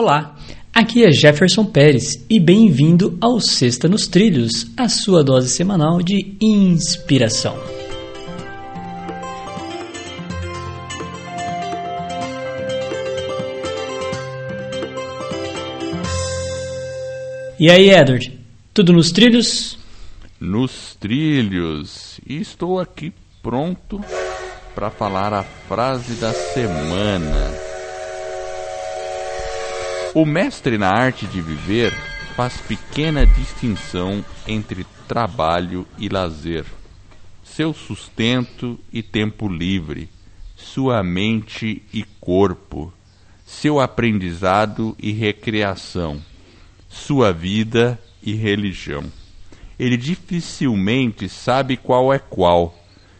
Olá, aqui é Jefferson Pérez e bem-vindo ao Sexta nos Trilhos, a sua dose semanal de inspiração. E aí, Edward, tudo nos trilhos? Nos trilhos, e estou aqui pronto para falar a frase da semana. O mestre na arte de viver faz pequena distinção entre trabalho e lazer, seu sustento e tempo livre, sua mente e corpo, seu aprendizado e recreação, sua vida e religião. Ele dificilmente sabe qual é qual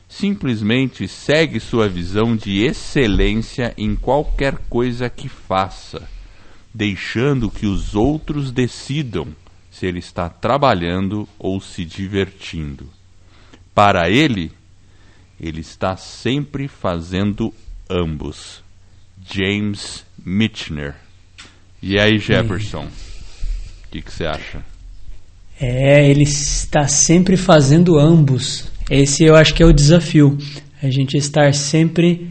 simplesmente segue sua visão de excelência em qualquer coisa que faça, deixando que os outros decidam se ele está trabalhando ou se divertindo. Para ele, ele está sempre fazendo ambos. James Michener. E aí, Jefferson? O que você acha? É, ele está sempre fazendo ambos. Esse eu acho que é o desafio. A gente estar sempre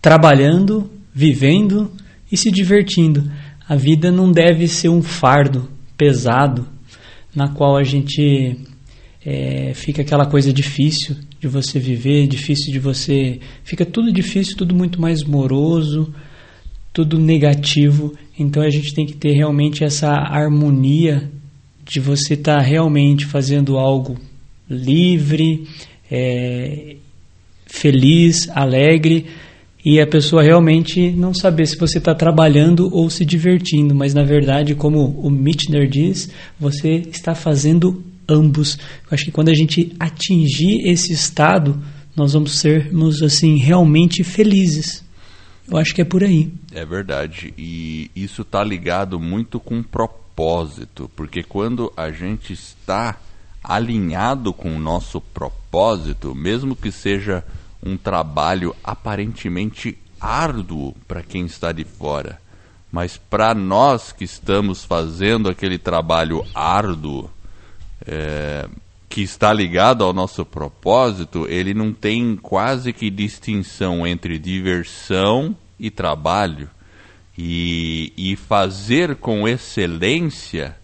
trabalhando, vivendo e se divertindo. A vida não deve ser um fardo pesado na qual a gente é, fica aquela coisa difícil de você viver, difícil de você. Fica tudo difícil, tudo muito mais moroso, tudo negativo. Então a gente tem que ter realmente essa harmonia de você estar tá realmente fazendo algo livre, é, feliz, alegre e a pessoa realmente não saber se você está trabalhando ou se divertindo, mas na verdade, como o Michener diz, você está fazendo ambos. Eu acho que quando a gente atingir esse estado, nós vamos sermos assim realmente felizes. Eu acho que é por aí. É verdade. E isso está ligado muito com propósito, porque quando a gente está alinhado com o nosso propósito, mesmo que seja um trabalho aparentemente árduo para quem está de fora, mas para nós que estamos fazendo aquele trabalho árduo, é, que está ligado ao nosso propósito, ele não tem quase que distinção entre diversão e trabalho. E, e fazer com excelência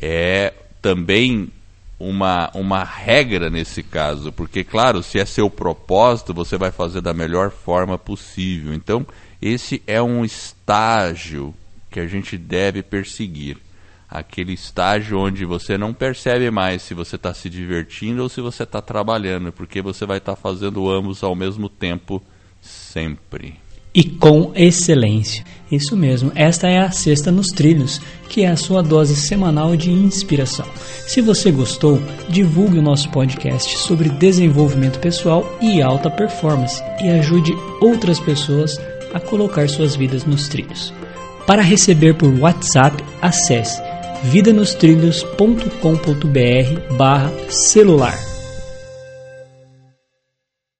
é também uma, uma regra nesse caso, porque, claro, se é seu propósito, você vai fazer da melhor forma possível. Então, esse é um estágio que a gente deve perseguir. Aquele estágio onde você não percebe mais se você está se divertindo ou se você está trabalhando, porque você vai estar tá fazendo ambos ao mesmo tempo sempre e com excelência. Isso mesmo, esta é a Sexta nos Trilhos, que é a sua dose semanal de inspiração. Se você gostou, divulgue o nosso podcast sobre desenvolvimento pessoal e alta performance e ajude outras pessoas a colocar suas vidas nos trilhos. Para receber por WhatsApp, acesse vidanostrilhos.com.br barra celular